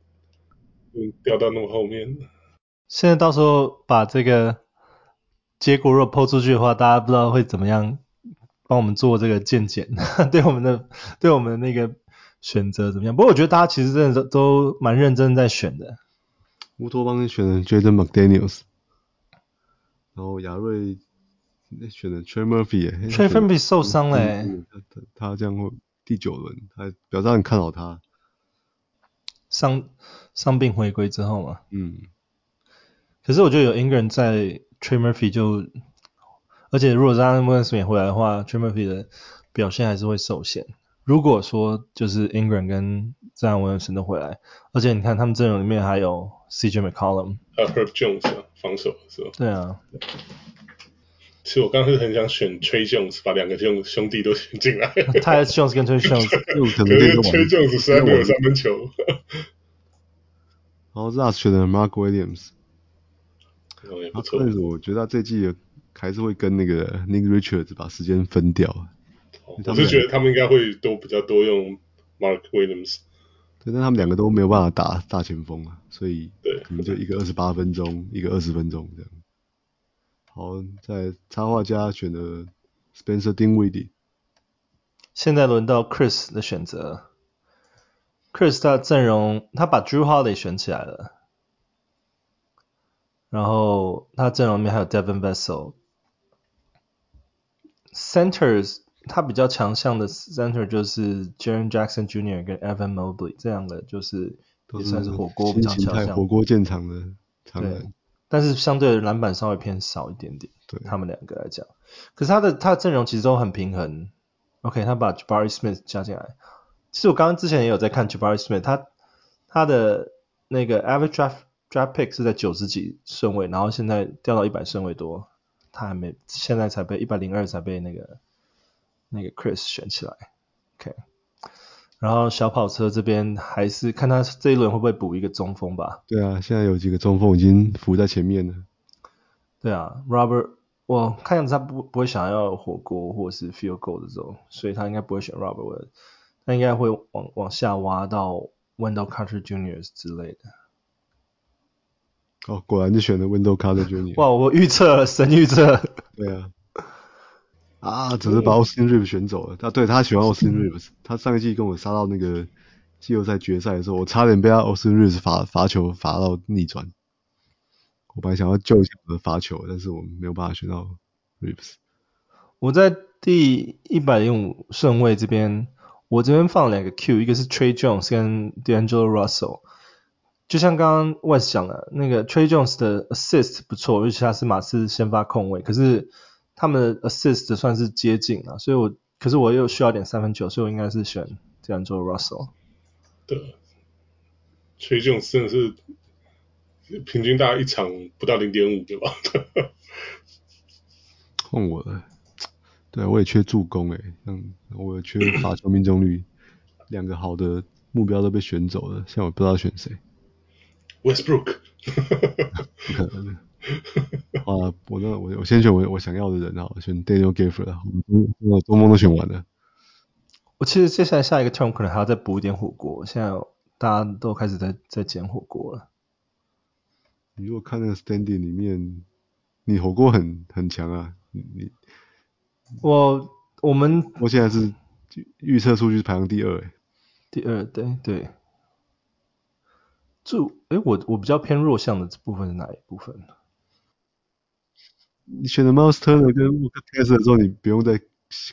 掉到那么后面。现在到时候把这个结果如果抛出去的话，大家不知道会怎么样。帮我们做这个见解，对我们的对我们的那个选择怎么样？不过我觉得大家其实真的都都蛮认真在选的。乌托邦选了 Jaden McDaniels，然后亚瑞选了 Trey Murphy，Trey Murphy 受伤嘞、他，他他这样会第九轮，他表示很看好他。伤伤病回归之后嘛，嗯。可是我觉得有 Ingram 在 Trey Murphy 就。而且如果让 Williams 回来的话，Trey Murphy 的表现还是会受限。如果说就是 Ingram 跟 Zion Williamson 都回来，而且你看他们阵容里面还有 CJ McCollum，还有 Herb Jones 啊，防守是吧？对啊。其实我刚刚是很想选 Tre Jones，把两个兄兄弟都选进来。Tyus Jones 跟 Tre Jones，可是 Tre Jones 实在没有三分球。然后 Russ 选的 Mark Williams，哦也不错。但是我觉得他这季。还是会跟那个 Nick Richards 把时间分掉。我是觉得他们应该会都比较多用 Mark Williams。对，但他们两个都没有办法打大前锋啊，所以可能就一个二十八分钟，一个二十分钟这样。好，在插画家选的 Spencer Dinwiddie。现在轮到 Chris 的选择。Chris 他的阵容，他把 Drew Holiday 选起来了，然后他阵容里面还有 Devin Vassell。Centers 他比较强项的 Center 就是 Jaren Jackson Jr. 跟 Evan Mobley 这样的，就是也算是火锅比较强项。火锅建厂的对，但是相对的篮板稍微偏少一点点。对，他们两个来讲，可是他的他的阵容其实都很平衡。OK，他把 Jabari Smith 加进来。其实我刚刚之前也有在看 Jabari Smith，他他的那个 Average Draft Draft Pick 是在九十几顺位，然后现在掉到一百顺位多。他还没，现在才被一百零二才被那个那个 Chris 选起来，OK。然后小跑车这边还是看他这一轮会不会补一个中锋吧。对啊，现在有几个中锋已经浮在前面了。对啊，Robert，我看样子他不不会想要火锅或者是 Field Goal 的这种，所以他应该不会选 Robert，他应该会往往下挖到 Wendell Carter Jr. 之类的。哦，果然就选了 Windows Carter Jr. 哇，我预测，神预测。对啊，啊，只是把 Austin Reeves 选走了。他对他喜欢 Austin Reeves，他上一季跟我杀到那个季后赛决赛的时候，我差点被他 Austin Reeves 罚罚球罚到逆转。我本来想要救一下我的罚球，但是我没有办法选到 Reeves。我在第一百零五顺位这边，我这边放了两个 Q，一个是 Trey Jones 跟 D'Angelo Russell。就像刚刚 Wes 讲的，那个 Trey Jones 的 assist 不错，尤其他是马刺先发控卫，可是他们的 assist 算是接近啊，所以我可是我又需要点三分球，所以我应该是选 D'Angelo Russell。对，Tre Jones 真的是平均大概一场不到零点五对吧？换我了，对我也缺助攻诶，嗯，我也缺罚球命中率，两个好的目标都被选走了，现在我不知道选谁。Westbrook，不可能的。啊，我那我我先选我我想要的人啊，我选 Daniel Gafford，我做梦都选完了。我其实接下来下一个 turn 可能还要再补一点火锅，现在大家都开始在在捡火锅了。你如果看那个 standing 里面，你火锅很很强啊，你你我我们我现在是预测数据排行第二诶，第二对对。就哎，我我比较偏弱项的这部分是哪一部分？你选择 Turner 跟 Walker Kessler 的时候，你不用再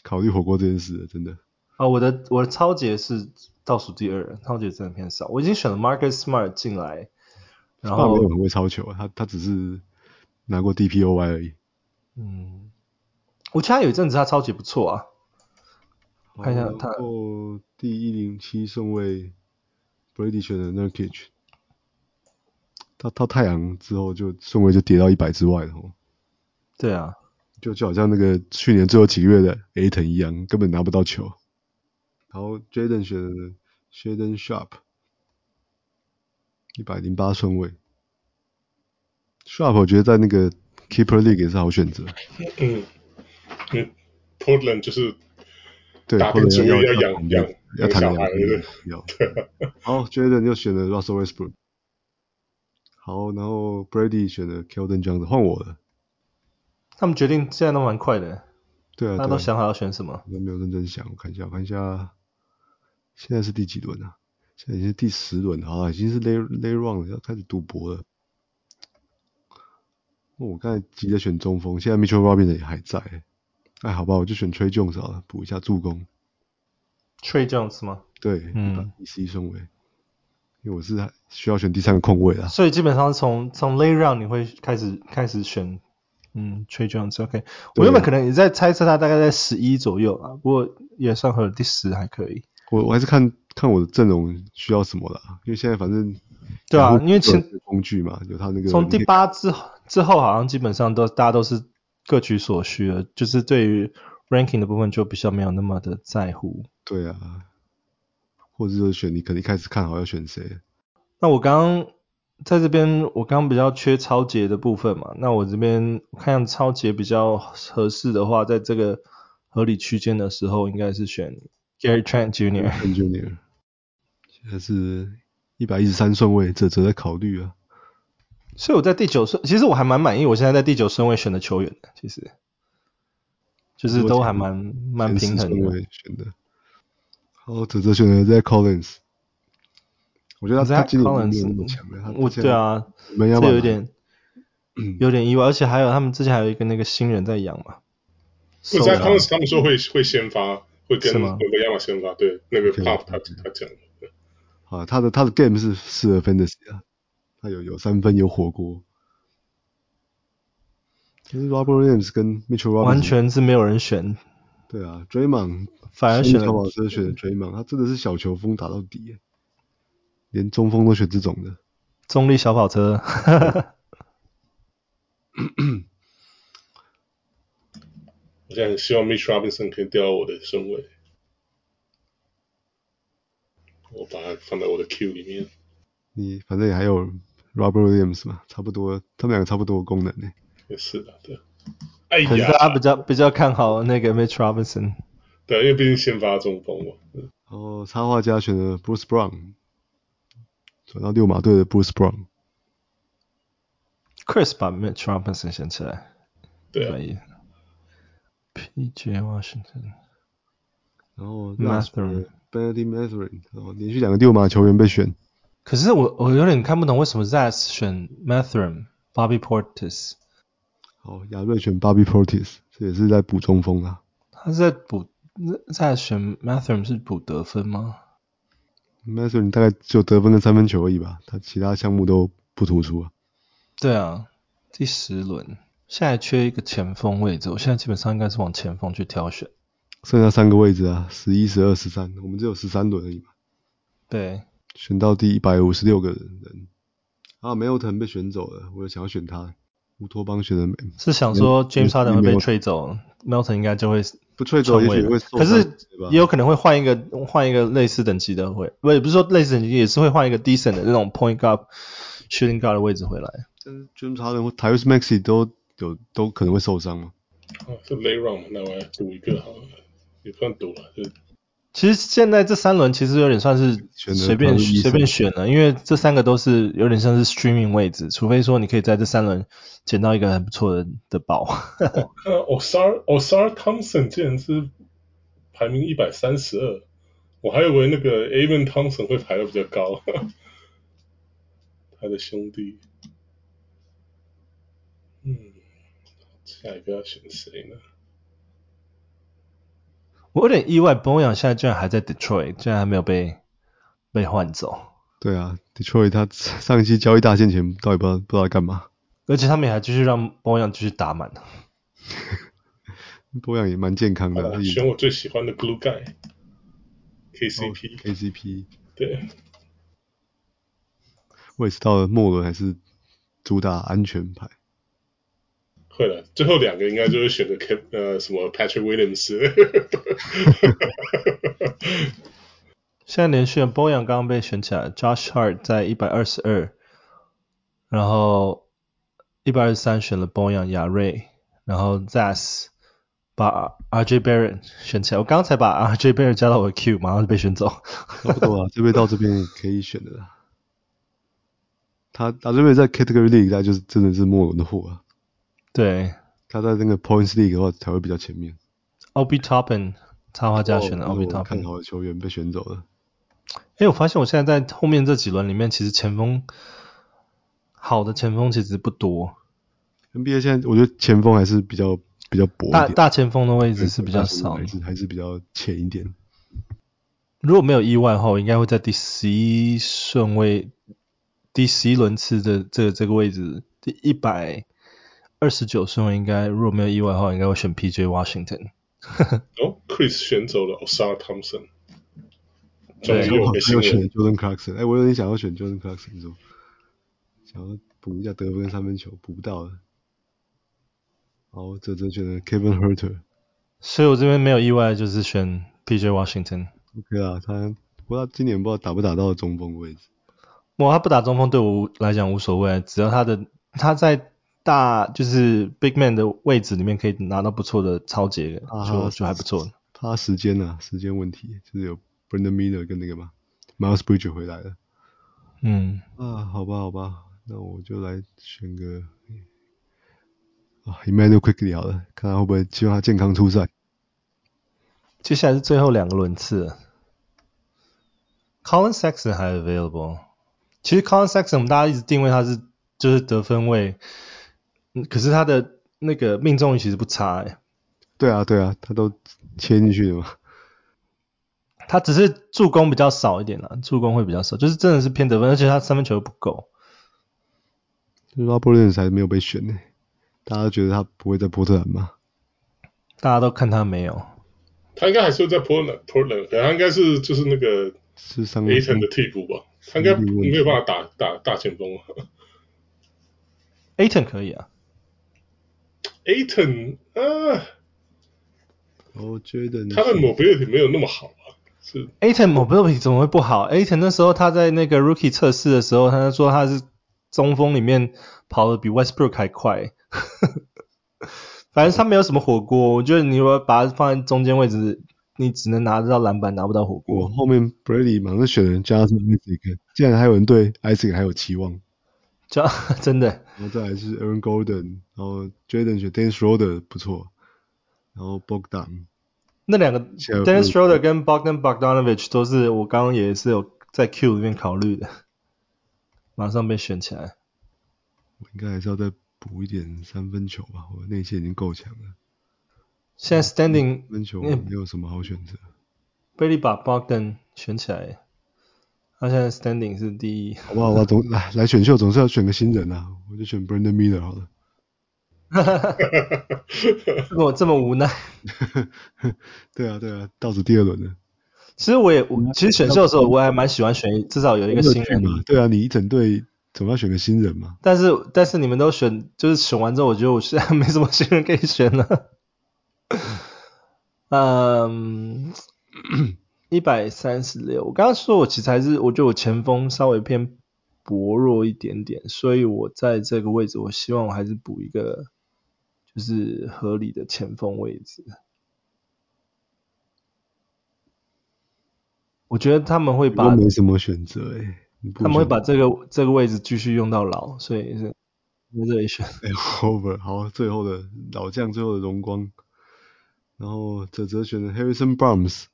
考虑火锅这件事了，真的。啊、哦，我的我的抄截是倒数第二，抄截真的偏少。我已经选了 Marcus Smart 进来，然后没有很会超球，他他只是拿过 DPOY 而已。嗯，我记得他有一阵子他超级不错啊。看一下他。然后第一零七顺位，Brady 选的 Nurkic。他到太阳之后，就顺位就跌到一百之外了。对啊，就就好像那个去年最后几个月的 Ayton 一样，根本拿不到球。然后 Jaden 选的 Shaedon Sharpe，一百零八顺位。Sharpe 我觉得在那个 Keeper League 也是好选择。嗯，因为 Portland 就是对打拼主义要养要养养小孩的。要。好，Jaden 又选了 Russell Westbrook。好，然后 Brady 选的 Keldon Johnson 换我了。他们决定现在都蛮快的。对啊，大家都想好要选什么？我都没有认真想，我看一下，我看一下，现在是第几轮啊？现在已经是第十轮，好了，已经是 late late round 了，要开始赌博了。哦，我刚才急着选中锋，现在 Mitchell Robinson 也还在。哎，好吧，我就选 Trey Jones 好了，补一下助攻。Trey Jones 吗？对，嗯，第十一顺位。因为我是需要选第三个空位啊，所以基本上从从 late round 你会开始开始选，嗯，Tre Jones，OK，我原本可能也在猜测他大概在十一左右啊，不过也算和第十还可以。我我还是看看我的阵容需要什么了，因为现在反正对啊，因为前工具嘛，有他那个从第八之之后好像基本上都大家都是各取所需了，就是对于 ranking 的部分就比较没有那么的在乎。对啊。或者说选你可能一开始看好要选谁？那我刚刚在这边，我刚刚比较缺超节的部分嘛。那我这边看超节比较合适的话，在这个合理区间的时候，应该是选 Gary Trent Jr. Jr. 现在是一百一十三顺位，这值得考虑啊。所以我在第九顺，其实我还蛮满意，我现在在第九顺位选的球员的，其实就是都还蛮蛮平衡的。选的。哦，这这选的在 Collins，我觉得他他今年没有那么强的，我对啊，这有点 有点意外，而且还有他们之前还有一个那个新人在养嘛。是在 Collins 他们说会会先发，会跟会跟亚马先发，对，那个 Pop 他他讲的。啊，他的他的 game 是适合 Fantasy 啊，他有有三分有火锅。其实 Robert Williams 跟 Mitchell Robinson 完全是没有人选。对啊，Draymond 反而选了小跑车选的 Draymond，他真的是小球风打到底耶，连中锋都选这种的。中立小跑车。我现在很希望 Mitch Robinson 可以调到我的身位，我把它放在我的 Q 里面。你反正也还有 Robert Williams 嘛，差不多，他们两个差不多的功能呢。也是的，对。可是他比较比较看好那个 Mitch Robinson，对，因为毕竟先发中锋嘛。然后插画家选的 Bruce Brown，转到六马队的 Bruce Brown。Chris 把 Mitch Robinson 选起来，对啊。P.J. Washington，然后 Mathurin Bennedict Mathurin，然后连续两个六马球员被选。可是我我有点看不懂为什么 Zaz 选 Mathurin、Bobby Portis。好，亚瑞选 Bobby Portis，这也是在补中锋啊。他是在补在选 Mathurin 是补得分吗？Mathurin 大概只有得分跟三分球而已吧，他其他项目都不突出啊。对啊，第十轮现在缺一个前锋位置，我现在基本上应该是往前锋去挑选。剩下三个位置啊，十一、十二、十三，我们只有十三轮而已嘛。对。选到第一百五十六个人，啊，Melton 被选走了，我也想要选他。乌托邦选的美，是想说 James Harden 会被 trade 走，Melton 应该就会不 trade 走，也许会。可是也有可能会换一个换一个类似等级的会，不也不是说类似等级，也是会换一个 decent 的那种 point guard、shooting guard 的位置回来。但是 James Harden 或 Tyrese Maxey 都有都可能会受伤吗。哦，是 late round，那我来赌一个好了，也不算赌了，就。其实现在这三轮其实有点算是随便随便选了，因为这三个都是有点像是 streaming 位置，除非说你可以在这三轮捡到一个很不错的的宝。我看 Ausar Ausar Thompson 竟然是排名一百三十二，我还以为那个 Amen Thompson 会排的比较高，他的兄弟。嗯，下一个要选谁呢？我有点意外 b o y a n 现在居然还在 Detroit，居然还没有被被换走。对啊，Detroit 他上一期交易大限前到底不知道不知道在干嘛，而且他们也还继续让 b o y a n 继续打满。b o y a n 也蛮健康的。啊、选我最喜欢的 Glue Guy，KCP，KCP，、oh, KCP 对。我也是到了末轮还是主打安全牌。会了，最后两个应该就是选个 K 呃什么 Patrick Williams。现在连续 b o y a n 刚刚被选起来，Josh Hart 在一百二十二，然后一百二十三选了 b o y a n 亚瑞，然后 Zas 把 RJ Barrett 选起来，我刚才把 RJ Barrett 加到我的 Q，马上就被选走。差不多啊，这边到这边可以选的啦。他他这边在 Category League 在就是真的是末轮的货啊。对，他在那个 Points League 的话才会比较前面。Obi Toppin 插画家选的 Obi Toppin，看好的球员被选走了。哎，我发现我现在在后面这几轮里面，其实前锋好的前锋其实不多。NBA 现在我觉得前锋还是比较比较薄，大大前锋的位置是比较少，还是还是比较浅一点。如果没有意外的话，我应该会在第十一顺位，第十一轮次的这个这个位置，第一百。二十九顺位应该，如果没有意外的话，应该会选 P.J. Washington。哦，Chris 选走了 Ausar Thompson。对，我有选 Jordan Clarkson。哎，我有点想要选 Jordan Clarkson，说想要补一下得分三分球，补不到了。好，这这选了 Kevin Huerter。所以我这边没有意外，就是选 P.J. Washington。OK 啊，他不知道今年不知道打不打到中锋位置。我他不打中锋对我来讲无所谓，只要他的他在。大就是 big man 的位置里面可以拿到不错的抄截，啊、就就还不错。他时间呢、啊？时间问题，就是有 Brandon Miller 跟那个嘛，Miles Bridges 回来了。嗯。啊，好吧，好吧，那我就来选个啊，Immanuel Quickley 好了，看他会不会希望他健康出赛。接下来是最后两个轮次，Collin Sexton 还 available。其实 Collin Sexton 我们大家一直定位他是就是得分位。可是他的那个命中率其实不差哎、欸。对啊对啊，他都切进去的嘛。他只是助攻比较少一点啦，助攻会比较少，就是真的是偏得分，而且他三分球又不够。Robert Williams 还没有被选呢，大家都觉得他不会在波特兰吗？大家都看他没有。他应该还是会在波特兰，波特兰，可能他应该是就是那个是上 Ayton 的替补吧，他应该没有办法打打大前锋啊。Ayton 可以啊。Ayton 啊，我觉得他的 mobility 没有那么好啊。是 Ayton mobility 怎么会不好？Ayton 那时候他在那个 rookie 测试的时候，他说他是中锋里面跑的比 Westbrook 还快。反正他没有什么火锅，我觉得你如果把它放在中间位置，你只能拿得到篮板，拿不到火锅。我后面 Brady 马上选人加上 Isaac，竟然还有人对 Isaac 还有期望。就真的，然后再来是 Aaron Golden，然后 Jaden 选 Dennis Schroeder 不错。然后 Bogdan，那两个 Dennis Schroeder 跟 Bogdan Bogdanovic 都是我刚刚也是有在 Q 里面考虑的，马上被选起来。我应该还是要再补一点三分球吧，我内线已经够强了。现在 Standing 三分球没有什么好选择。Brady 把 Bogdan 选起来，他现在 Standing 是第一。好不好吧，总 来来选秀总是要选个新人啊，我就选 Brandon Miller 好了。哈哈哈！这么这么无奈。对啊对啊，倒数第二轮了。其实我也我其实选秀的时候我还蛮喜欢选，至少有一个新人嘛。对啊，你一整队总要选个新人嘛。但是但是你们都选，就是选完之后，我觉得我现在 没什么新人可以选了。嗯，一百三十六。我刚刚说我其实还是，我觉得我前锋稍微偏薄弱一点点，所以我在这个位置，我希望我还是补一个。就是合理的前锋位置，我觉得他们会把没什么选择哎、欸，他们会把这个这个位置继续用到老，所以是在这里选。Over 好，最后的老将，最后的荣光，然后泽泽选的 Harrison Barnes，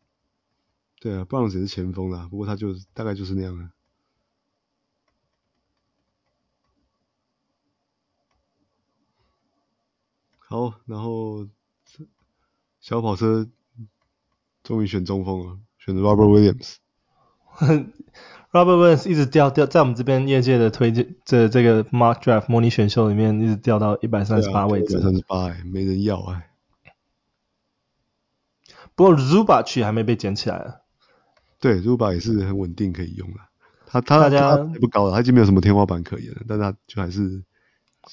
对啊，Barnes 也是前锋啦，不过他就大概就是那样的。好，然后小跑车终于选中锋了，选的 Robert Williams。Robert Williams 一直掉掉在我们这边业界的推荐这这个 Mark Draft 模拟选秀里面，一直掉到一百三十八位置。一百三十八，哎，没人要哎。不过 Zubac 还没被捡起来啊。对，Zubac 也是很稳定可以用了。他他他也不高了，他已经没有什么天花板可言了，但他就还是。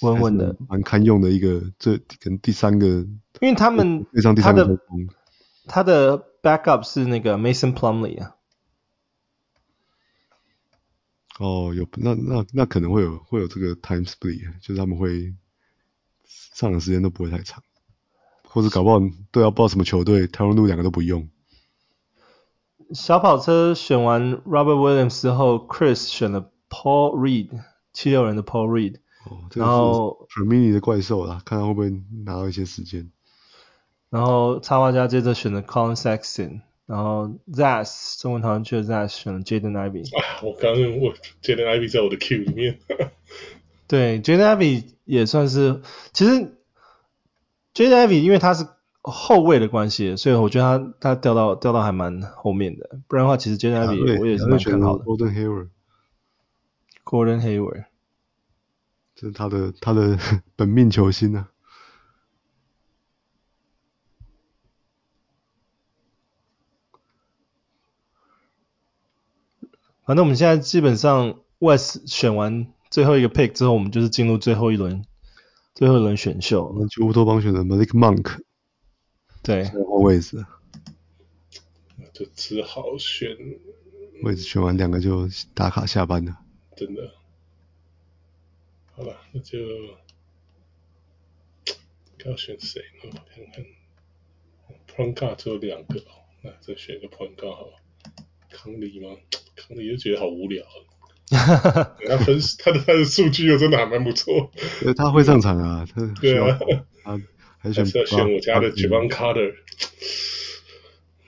稳稳的，蛮堪用的一个，这可能第三个，因为他们他的他的 backup 是那个 Mason Plumlee 啊。哦，有那那那可能会有会有这个 time split，就是他们会上的时间都不会太长，或者搞不好都要不知道什么球队，台湾路两个都不用。小跑车选完 Robert Williams 之后，Chris 选了 Paul Reed，七六人的 Paul Reed。哦，然后 Fermini 的怪兽啦，看他会不会拿到一些时间。然后插画家接着选了 Collin Sexton，然后 Zas 中文讨论区的 Zas 选了 Jaden Ivey。啊，我刚刚我 Jaden Ivey 在我的 Q 里面。对，Jaden Ivey 也算是，其实 Jaden Ivey 因为他是后卫的关系，所以我觉得他他掉到掉到还蛮后面的。不然的话，其实 Ivey 我也是蛮看好的。Gordon Hayward。Gordon Hayward。这是他的他的 本命球星啊。反正我们现在基本上 West 选完最后一个 pick 之后，我们就是进入最后一轮最后一轮选秀。那就乌托邦选的 Malik Monk，对，换位置，那就只好选位置选完两个就打卡下班了，真的。好吧，那就要选谁呢？我看看，Point Guard 只有两个，那再选一个 Point Guard 好了。康利吗？康利又觉得好无聊。他分他的他的数据又真的还蛮不错。他会上场啊，他对啊，他还是要选我家的 j a v a n Carter。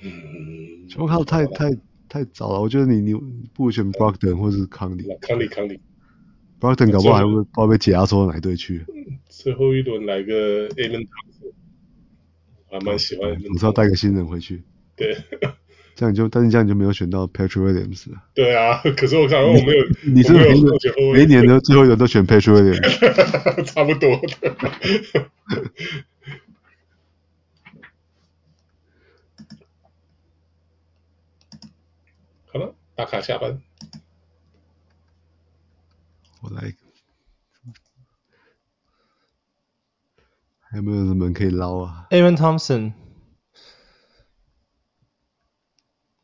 嗯 j a v a n Carter 太太太早了，我觉得你你不如选 Brogdon 或是康利。康利康利。Brogdon 搞不好还会不知道被解压缩到哪队去。最后一轮来个 Amen，还蛮喜欢。你是要带个新人回去。对。这样你就，但是这样你就没有选到 Patrick Williams 了。对啊，可是我想我没有，你是每每一年的最后一轮都选 Patrick Williams。差不多的。好了，打卡下班。我来，还有没有什么可以捞啊？Amen Thompson、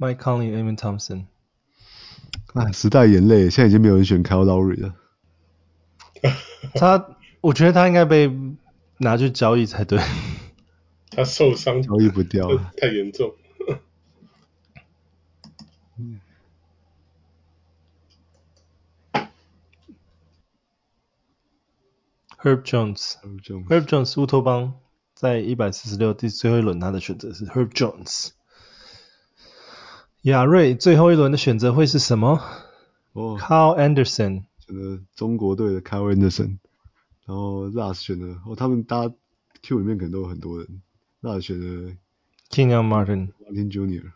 Mike Conley、Amen Thompson。啊，时代眼泪，现在已经没有人选 Kyle Lowry 了。他，我觉得他应该被拿去交易才对。他受伤，交易不掉，太严重。Herb Jones，Herb Jones，乌托邦在一百四十六第最后一轮，他的选择是 Herb Jones。亚瑞最后一轮的选择会是什么？哦，Kyle Anderson，选择中国队的 Kyle Anderson。然后 Russ 选的，哦，他们搭 Q 里面可能都有很多人。Russ 选的 k i n g a n Martin，Martin Jr。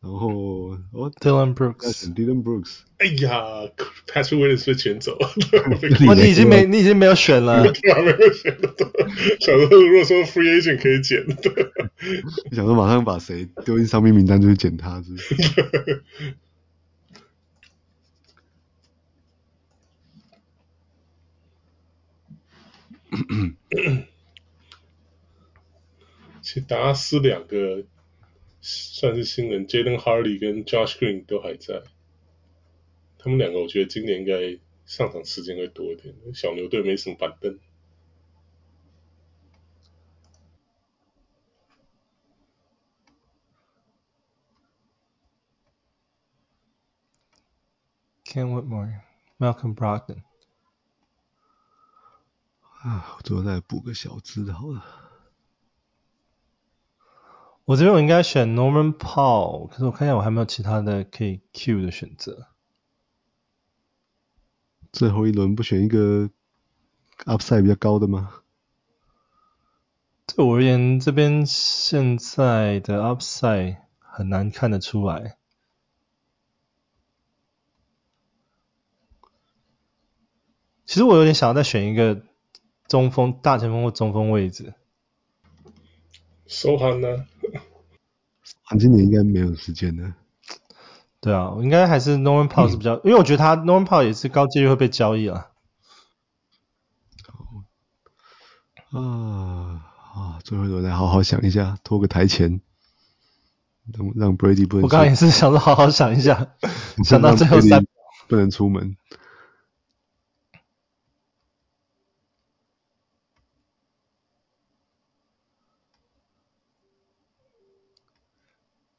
然后哦，Dillon Brooks，Dillon Brooks。哎呀，Patrick Williams 被选走了。哦，你已经没，你已经没有选了。没有选了。想说，如果说 Free Agent 可以捡，想说马上把谁丢进伤兵名单，就去捡他，是不是？其实达拉斯两个算是新人，Jaden Hardy 跟 Josh Green 都还在。他们两个我觉得今年应该上场时间会多一点。小牛队没什么板凳。Cam Whitmore, Malcolm Brogdon。啊，我最后再补个小资好了。我这边我应该选 Norman Powell，可是我看一下我还没有其他的可以 Q 的选择。最后一轮不选一个 Upside 比较高的吗？对我而言，这边现在的 Upside 很难看得出来。其实我有点想要再选一个。中锋、大前锋或中锋位置。收汉呢？韩今年应该没有时间呢。对啊，我应该还是 Norman Powell 是比较，嗯、因为我觉得他 Norman Powell 也是高几率会被交易啊。啊啊！最后一轮再好好想一下，拖个台前，让让 Brady 不能。我刚刚也是想说好好想一下，想到最后三不能出门。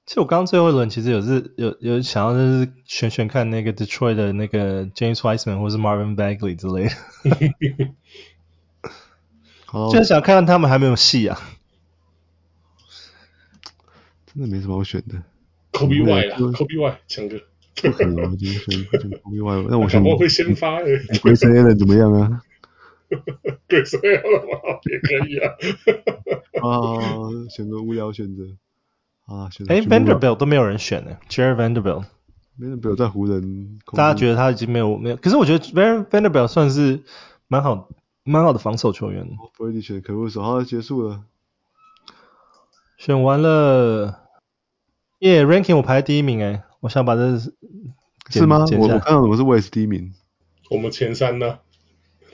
其实我刚刚最后一轮其实有是有有想要就是选选看那个 Detroit 的那个 James Wiseman 或是 Marvin Bagley 之类的，就是想看看他们还没有戏啊。真的没什么好选的。Coby White 啊，Coby White 强哥。不可能，我今天选选 Coby White，那我选。我会先发诶。Grayson Allen 怎么样啊？Grayson Allen 也可以啊。啊，选个无聊选择。啊，哎，Vanderbilt 都没有人选呢，Jarred Vanderbilt，Vanderbilt 在湖人，大家觉得他已经没有没有，可是我觉得 Vanderbilt 算是蛮好蛮好的防守球员。Brady 选可恶手，好，结束了，选完了，耶、yeah,，Ranking 我排第一名哎，我想把这是是吗？我我看到我是我也是第一名，我们前三呢，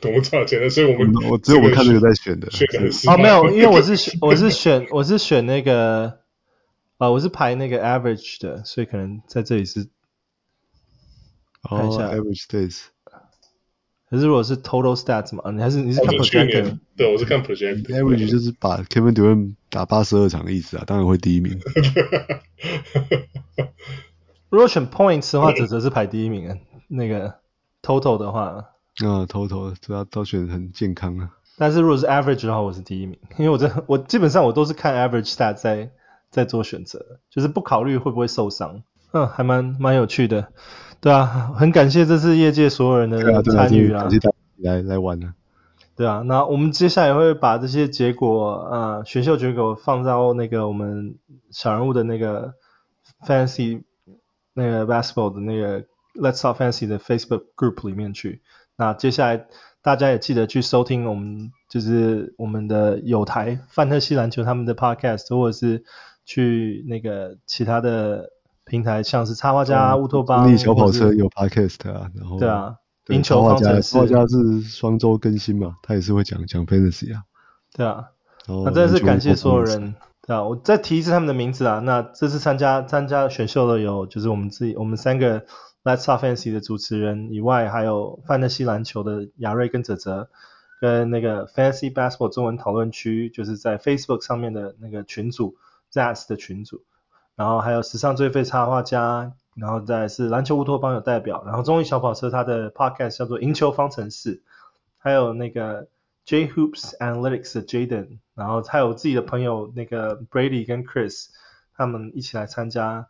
我们差前的，所以我们我只有我们看这个在选的，选的哦没有，因为我是我是选我是选那个。啊，我是排那个 average 的，所以可能在这里是看一下、oh, average days。可是如果是 total stats 嘛，你还是你是看 projected？对，我是看 projected。average 就是把 Kevin Durant 打八十二场的意思啊，当然会第一名。如果选 points 的话，则则是排第一名啊。那个 total 的话，啊 total 主要都选很健康啊。但是如果是 average 的话，我是第一名，因为我这我基本上我都是看 average stats 在。在做选择，就是不考虑会不会受伤，嗯，还蛮蛮有趣的，对啊，很感谢这次业界所有人的参与啊，来来玩呢，对啊，那我们接下来会把这些结果，呃，选秀结果放到那个我们小人物的那个 Fantasy 那个 Basketball 的那个 Let's Talk Fantasy 的 Facebook Group 里面去，那接下来大家也记得去收听我们就是我们的友台范特西篮球他们的 Podcast 或者是。去那个其他的平台，像是插画家、乌托邦、力小跑车有 podcast 啊，然后对啊，赢球方程式，插画家是双周更新嘛，他也是会讲讲 fantasy 啊，对啊，那真的是感谢所有人，对啊，我再提一次他们的名字啊，那这次参加参加选秀的有就是我们自己我们三个 Let's Talk Fantasy 的主持人以外，还有范特西篮球的亚瑞跟泽泽，跟那个 Fantasy Basketball 中文讨论区，就是在 Facebook 上面的那个群组。ZAS 的群组，然后还有史上最废插画家，然后再是篮球乌托邦有代表，然后综艺小跑车它的 podcast 叫做赢球方程式，还有那个 J Hoops Analytics 的 Jaden，然后还有自己的朋友那个 Brady 跟 Chris，他们一起来参加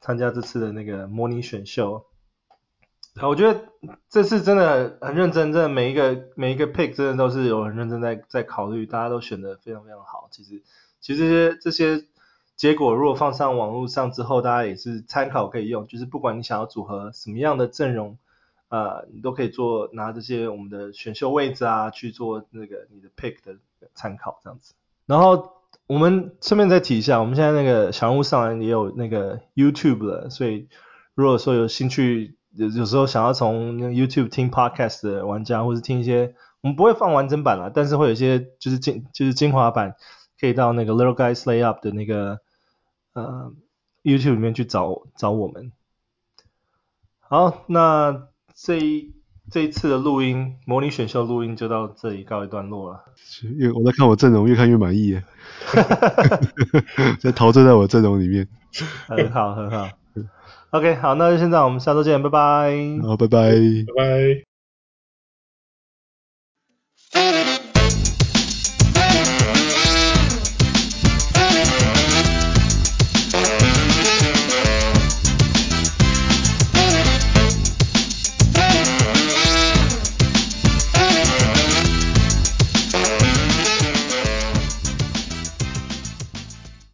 参加这次的那个模拟选秀。我觉得这次真的很认真，真的每一个每一个 pick 真的都是有很认真在在考虑，大家都选得非常非常好。其实其实这些这些结果如果放上网络上之后，大家也是参考可以用。就是不管你想要组合什么样的阵容，呃，你都可以做拿这些我们的选秀位置啊去做那个你的 pick 的参考这样子。然后我们顺便再提一下，我们现在那个小人物上也有那个 YouTube 了，所以如果说有兴趣。有有时候想要从 YouTube 听 Podcast 的玩家，或是听一些，我们不会放完整版啦，但是会有一些就是精就是精华版，可以到那个 Little Guys Lay Up 的那个呃 YouTube 里面去找找我们。好，那这一这一次的录音模拟选秀录音就到这里告一段落了。越我在看我阵容，越看越满意耶。在陶醉在我阵容里面。很好，很好。OK，好，那就现在我们下周见，拜拜。好，拜拜，拜拜。